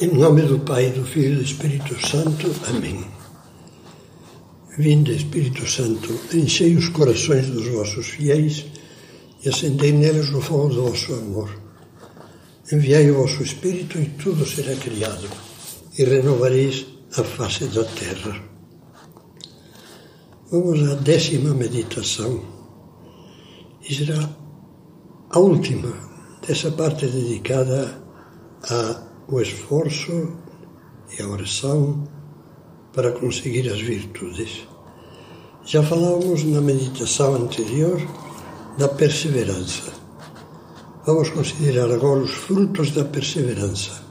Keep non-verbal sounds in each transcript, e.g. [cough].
Em nome do Pai, do Filho e do Espírito Santo. Amém. Vinde, Espírito Santo, enchei os corações dos vossos fiéis e acendei neles o fogo do vosso amor. Enviai o vosso Espírito e tudo será criado, e renovareis a face da terra. Vamos à décima meditação, e será a última dessa parte dedicada a o esforço e a oração para conseguir as virtudes. Já falávamos na meditação anterior da perseverança. Vamos considerar agora os frutos da perseverança.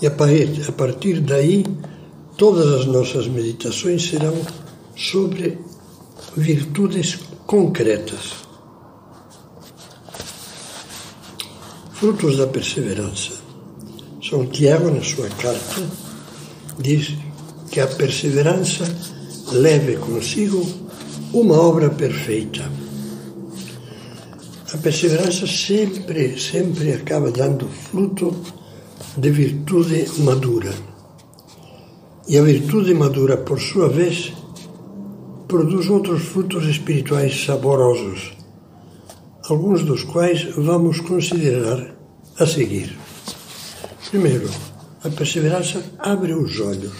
E a partir daí, todas as nossas meditações serão sobre virtudes concretas. Frutos da perseverança. São Tiago, na sua carta, diz que a perseverança leve consigo uma obra perfeita. A perseverança sempre, sempre acaba dando fruto de virtude madura. E a virtude madura, por sua vez, produz outros frutos espirituais saborosos, alguns dos quais vamos considerar a seguir. Primeiro, a perseverança abre os olhos.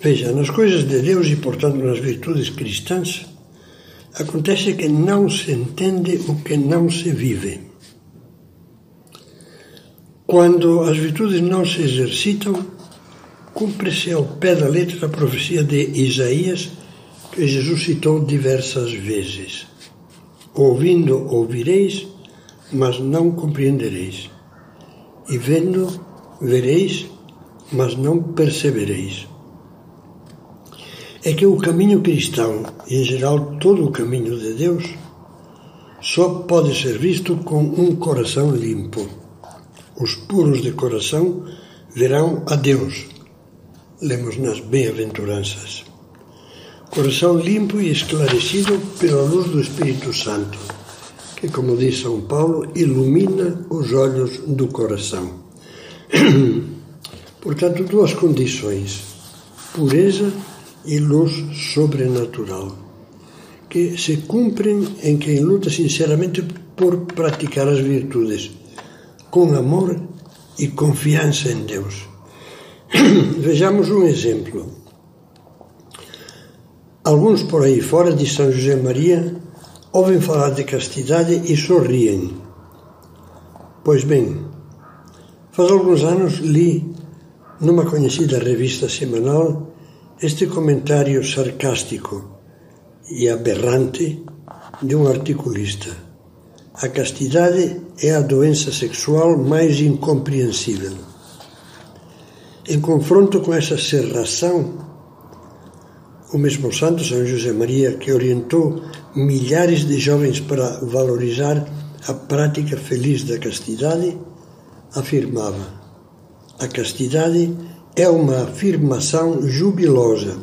Veja, nas coisas de Deus e, portanto, nas virtudes cristãs, acontece que não se entende o que não se vive. Quando as virtudes não se exercitam, cumpre-se ao pé da letra a profecia de Isaías, que Jesus citou diversas vezes. Ouvindo, ouvireis, mas não compreendereis e vendo, vereis, mas não percebereis. É que o caminho cristão, e em geral todo o caminho de Deus, só pode ser visto com um coração limpo. Os puros de coração verão a Deus. Lemos nas bem-aventuranças. Coração limpo e esclarecido pela luz do Espírito Santo que, como diz São Paulo, ilumina os olhos do coração. [clears throat] Portanto, duas condições: pureza e luz sobrenatural, que se cumprem em quem luta sinceramente por praticar as virtudes, com amor e confiança em Deus. [clears throat] Vejamos um exemplo. Alguns por aí fora de São José Maria ouvem falar de castidade e sorriem. Pois bem, faz alguns anos li numa conhecida revista semanal este comentário sarcástico e aberrante de um articulista. A castidade é a doença sexual mais incompreensível. Em confronto com essa serração, o mesmo santo São José Maria, que orientou milhares de jovens para valorizar a prática feliz da castidade, afirmava: a castidade é uma afirmação jubilosa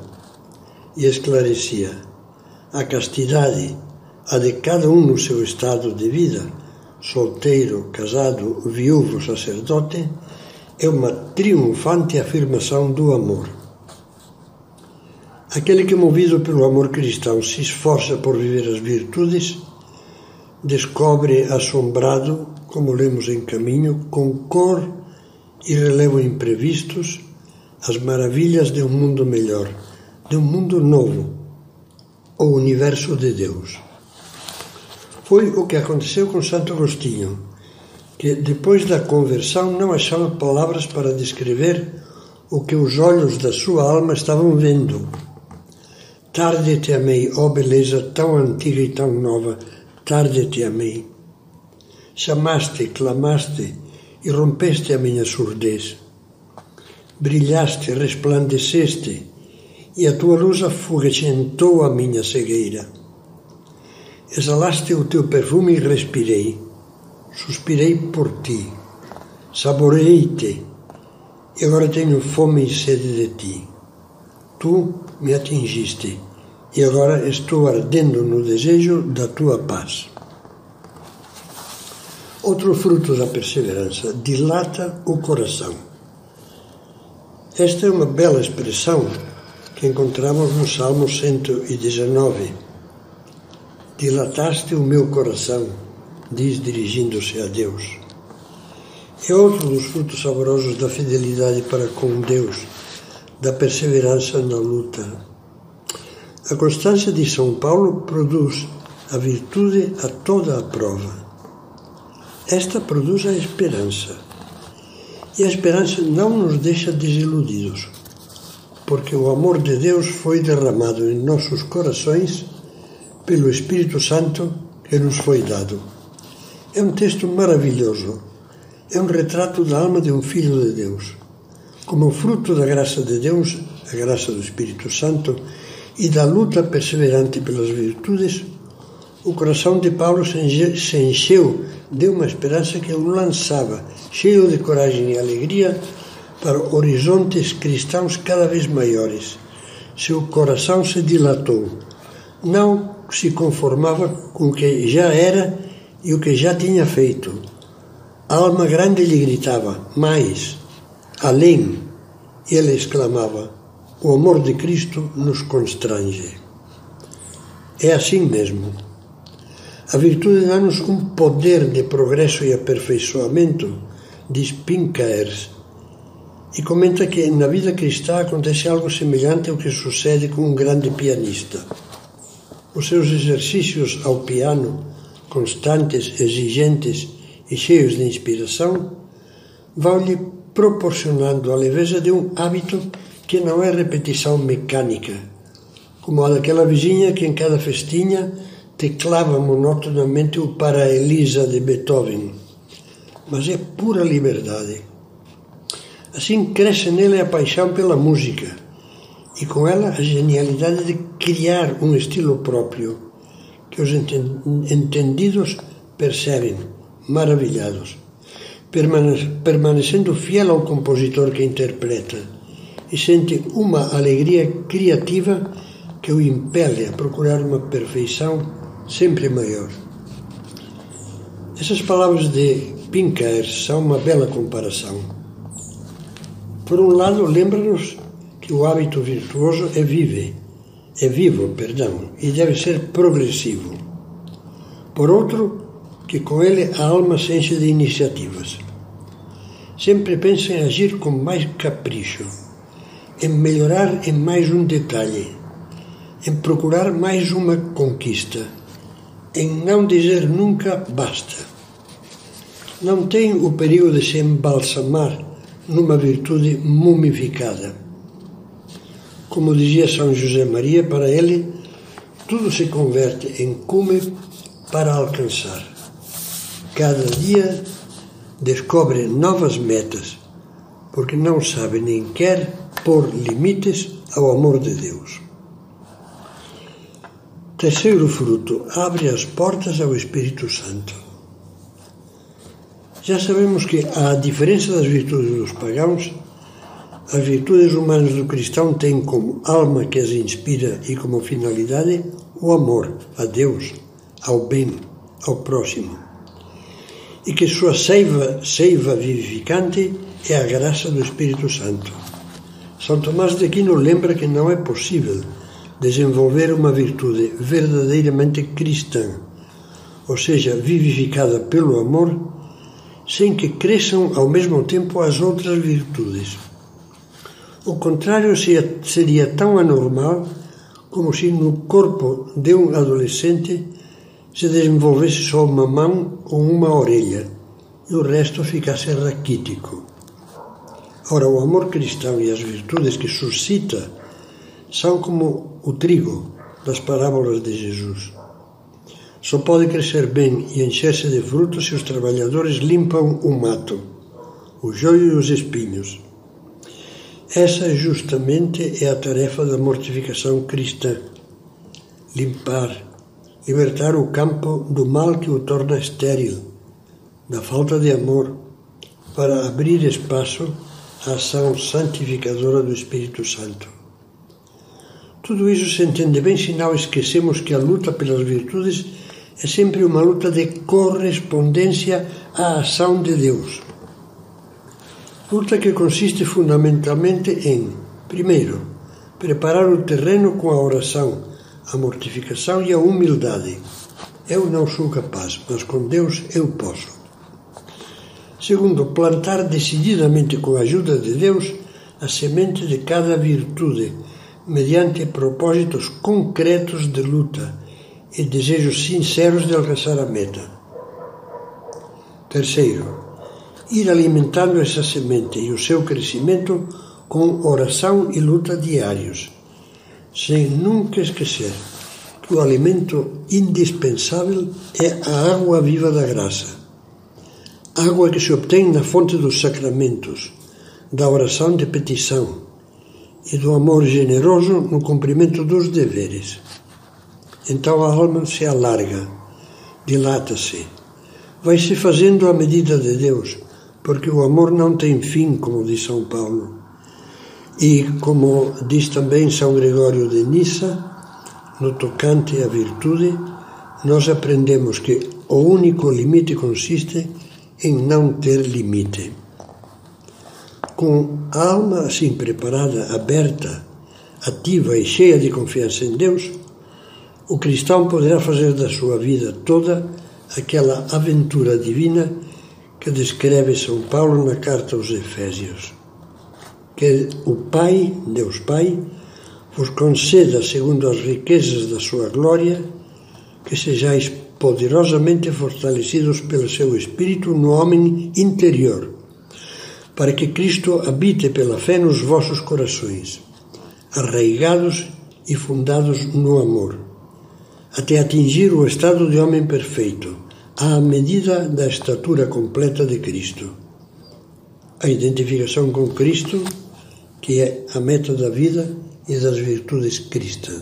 e esclarecia: a castidade, a de cada um no seu estado de vida, solteiro, casado, viúvo, sacerdote, é uma triunfante afirmação do amor. Aquele que, movido pelo amor cristão, se esforça por viver as virtudes, descobre assombrado, como lemos em caminho, com cor e relevo imprevistos, as maravilhas de um mundo melhor, de um mundo novo, o universo de Deus. Foi o que aconteceu com Santo Agostinho, que depois da conversão não achava palavras para descrever o que os olhos da sua alma estavam vendo Tarde te amei, ó oh beleza tão antiga e tão nova, tarde te amei. Chamaste, clamaste e rompeste a minha surdez. Brilhaste, resplandeceste e a tua luz afoguecentou a minha cegueira. Exalaste o teu perfume e respirei. Suspirei por ti. Saboreei-te e agora tenho fome e sede de ti. Tu me atingiste e agora estou ardendo no desejo da tua paz. Outro fruto da perseverança dilata o coração. Esta é uma bela expressão que encontramos no Salmo 119. Dilataste o meu coração, diz dirigindo-se a Deus. É outro dos frutos saborosos da fidelidade para com Deus, da perseverança na luta. A constância de São Paulo produz a virtude a toda a prova. Esta produz a esperança. E a esperança não nos deixa desiludidos, porque o amor de Deus foi derramado em nossos corações pelo Espírito Santo que nos foi dado. É um texto maravilhoso. É um retrato da alma de um filho de Deus. Como fruto da graça de Deus, a graça do Espírito Santo e da luta perseverante pelas virtudes, o coração de Paulo se encheu de uma esperança que o lançava, cheio de coragem e alegria, para horizontes cristãos cada vez maiores. Seu coração se dilatou. Não se conformava com o que já era e o que já tinha feito. A alma grande lhe gritava: mais, além. Ele exclamava: o amor de Cristo nos constrange. É assim mesmo. A virtude dá-nos um poder de progresso e aperfeiçoamento, diz Pincaers, e comenta que na vida cristã acontece algo semelhante ao que sucede com um grande pianista. Os seus exercícios ao piano, constantes, exigentes e cheios de inspiração, vão-lhe proporcionando a leveza de um hábito que não é repetição mecânica, como a daquela vizinha que em cada festinha teclava monotonamente o Para Elisa de Beethoven, mas é pura liberdade. Assim cresce nele a paixão pela música e com ela a genialidade de criar um estilo próprio que os entendidos percebem, maravilhados, permanecendo fiel ao compositor que interpreta e sente uma alegria criativa que o impele a procurar uma perfeição sempre maior. Essas palavras de Pinker são uma bela comparação. Por um lado, lembra-nos que o hábito virtuoso é vive, é vivo, perdão, e deve ser progressivo. Por outro, que com ele a alma se enche de iniciativas. Sempre pensa em agir com mais capricho, em melhorar em mais um detalhe, em procurar mais uma conquista em não dizer nunca basta. Não tem o perigo de se embalsamar numa virtude mumificada. Como dizia São José Maria, para ele, tudo se converte em cume para alcançar. Cada dia descobre novas metas, porque não sabe nem quer pôr limites ao amor de Deus. Terceiro fruto, abre as portas ao Espírito Santo. Já sabemos que, à diferença das virtudes dos pagãos, as virtudes humanas do cristão têm como alma que as inspira e como finalidade o amor a Deus, ao bem, ao próximo. E que sua seiva, seiva vivificante é a graça do Espírito Santo. São Tomás de Aquino lembra que não é possível desenvolver uma virtude verdadeiramente cristã, ou seja, vivificada pelo amor, sem que cresçam ao mesmo tempo as outras virtudes. O contrário seria tão anormal como se no corpo de um adolescente se desenvolvesse só uma mão ou uma orelha e o resto ficasse raquítico. Ora, o amor cristão e as virtudes que suscita são como o trigo das parábolas de Jesus. Só pode crescer bem e encher-se de frutos se os trabalhadores limpam o mato, o joio e os espinhos. Essa justamente é a tarefa da mortificação cristã: limpar, libertar o campo do mal que o torna estéril, da falta de amor, para abrir espaço à ação santificadora do Espírito Santo. Tudo isso se entende bem se não esquecemos que a luta pelas virtudes é sempre uma luta de correspondência à ação de Deus. Luta que consiste fundamentalmente em, primeiro, preparar o terreno com a oração, a mortificação e a humildade. Eu não sou capaz, mas com Deus eu posso. Segundo, plantar decididamente com a ajuda de Deus a semente de cada virtude, mediante propósitos concretos de luta e desejos sinceros de alcançar a meta. Terceiro, ir alimentando essa semente e o seu crescimento com oração e luta diários, sem nunca esquecer que o alimento indispensável é a água viva da graça, água que se obtém na fonte dos sacramentos, da oração de petição e do amor generoso no cumprimento dos deveres. Então a alma se alarga, dilata-se, vai se fazendo à medida de Deus, porque o amor não tem fim, como diz São Paulo. E como diz também São Gregório de Nissa, no tocante à virtude, nós aprendemos que o único limite consiste em não ter limite. Com a alma assim preparada, aberta, ativa e cheia de confiança em Deus, o cristão poderá fazer da sua vida toda aquela aventura divina que descreve São Paulo na carta aos Efésios. Que o Pai, Deus Pai, vos conceda, segundo as riquezas da sua glória, que sejais poderosamente fortalecidos pelo seu Espírito no homem interior, para que Cristo habite pela fé nos vossos corações, arraigados e fundados no amor, até atingir o estado de homem perfeito, à medida da estatura completa de Cristo. A identificação com Cristo, que é a meta da vida e das virtudes cristãs.